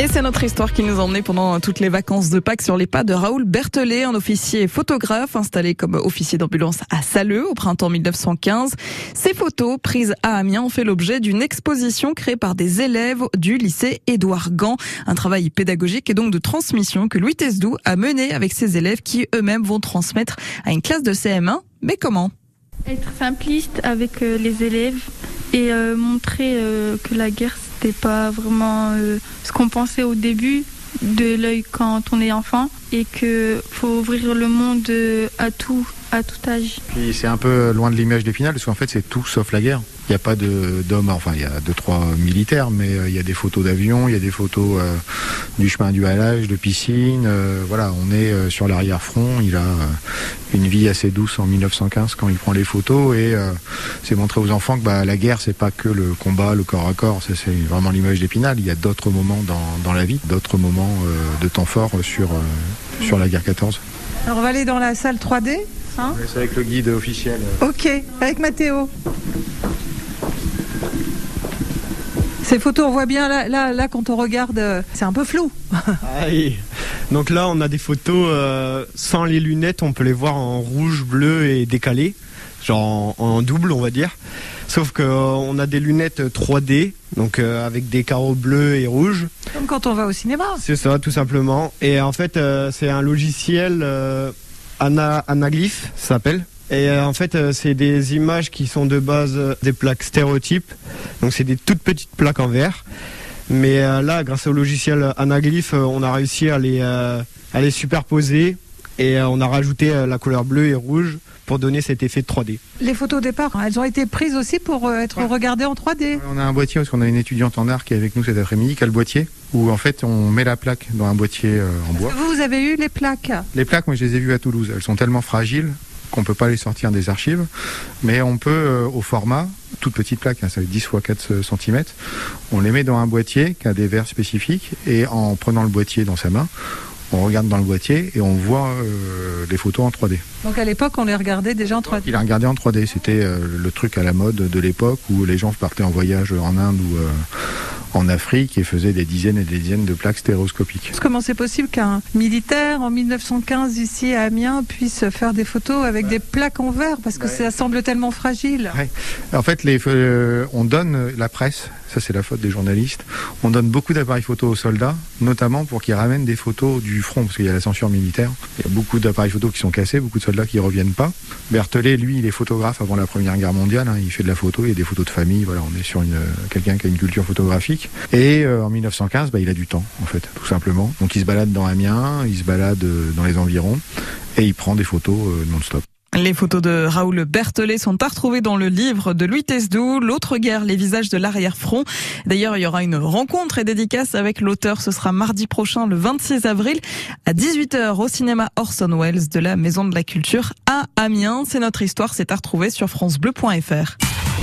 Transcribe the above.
Et c'est notre histoire qui nous a emmenés pendant toutes les vacances de Pâques sur les pas de Raoul Berthelet, un officier photographe installé comme officier d'ambulance à Saleux au printemps 1915. Ces photos prises à Amiens ont fait l'objet d'une exposition créée par des élèves du lycée Édouard Gand. Un travail pédagogique et donc de transmission que Louis Tesdou a mené avec ses élèves qui eux-mêmes vont transmettre à une classe de CM1. Mais comment? Être simpliste avec euh, les élèves et euh, montrer euh, que la guerre c'était pas vraiment euh, ce qu'on pensait au début de l'œil quand on est enfant et que faut ouvrir le monde euh, à tout à tout âge. Puis c'est un peu loin de l'image d'Épinal parce qu'en fait c'est tout sauf la guerre. Il n'y a pas d'hommes, enfin il y a deux trois militaires, mais euh, il y a des photos d'avions, il y a des photos du chemin du halage, de piscine. voilà, on est sur l'arrière-front. Il a une vie assez douce en 1915 quand il prend les photos et euh, c'est montrer aux enfants que bah, la guerre c'est pas que le combat, le corps à corps. Ça, C'est vraiment l'image d'Épinal. Il y a d'autres moments dans, dans la vie, d'autres moments euh, de temps fort sur euh, sur la guerre 14. Alors on va aller dans la salle 3D. Hein C'est avec le guide officiel. ok, avec Mathéo. Ces photos, on voit bien là, là, là quand on regarde, c'est un peu flou. Ah. Donc là, on a des photos euh, sans les lunettes, on peut les voir en rouge, bleu et décalé, genre en, en double, on va dire. Sauf que euh, on a des lunettes 3D, donc euh, avec des carreaux bleus et rouges. Comme quand on va au cinéma. C'est ça, tout simplement. Et en fait, euh, c'est un logiciel ana- anaglyph, ça s'appelle. Et en fait, c'est des images qui sont de base des plaques stéréotypes. Donc, c'est des toutes petites plaques en verre. Mais euh, là, grâce au logiciel anaglyph, euh, on a réussi à les, euh, à les superposer. Et euh, on a rajouté euh, la couleur bleue et rouge pour donner cet effet de 3D. Les photos au départ, elles ont été prises aussi pour euh, être Ouais. regardées en 3D. On a un boîtier parce qu'on a une étudiante en art qui est avec nous cet après-midi, qui a le boîtier, où en fait on met la plaque dans un boîtier euh, en bois. Vous, vous avez eu les plaques? Les plaques, moi je les ai vues à Toulouse, elles sont tellement fragiles qu'on peut pas les sortir des archives, mais on peut euh, au format, toute petite plaque, hein, ça fait 10 x 4 cm, on les met dans un boîtier qui a des verres spécifiques, et en prenant le boîtier dans sa main, on regarde dans le boîtier et on voit euh, les photos en 3D. Donc à l'époque, on les regardait déjà en 3D. Il a regardé en 3D, c'était euh, le truc à la mode de l'époque où les gens partaient en voyage en Inde ou euh, en Afrique et faisaient des dizaines et des dizaines de plaques stéréoscopiques. Comment c'est possible qu'un militaire en 1915 ici à Amiens puisse faire des photos avec des plaques en verre? Parce que Ouais. ça semble tellement fragile. En fait, les, euh, on donne la presse, ça c'est la faute des journalistes, on donne beaucoup d'appareils photo aux soldats, notamment pour qu'ils ramènent des photos du front, parce qu'il y a la censure militaire. Il y a beaucoup d'appareils photo qui sont cassés, beaucoup de soldats qui reviennent pas. Berthelet, lui, il est photographe avant la Première Guerre mondiale, hein, il fait de la photo, il y a des photos de famille, voilà, on est sur une, quelqu'un qui a une culture photographique. Et euh, en 1915, bah, il a du temps, en fait, tout simplement. Donc il se balade dans Amiens, il se balade euh, dans les environs, et il prend des photos euh, non-stop. Les photos de Raoul Berthelet sont à retrouver dans le livre de Louis Tesdou, L'autre guerre, les visages de l'arrière-front. D'ailleurs, il y aura une rencontre et dédicace avec l'auteur. Ce sera mardi prochain, le 26 avril, à 18h au cinéma Orson Welles de la Maison de la Culture à Amiens. C'est notre histoire, c'est à retrouver sur francebleu.fr.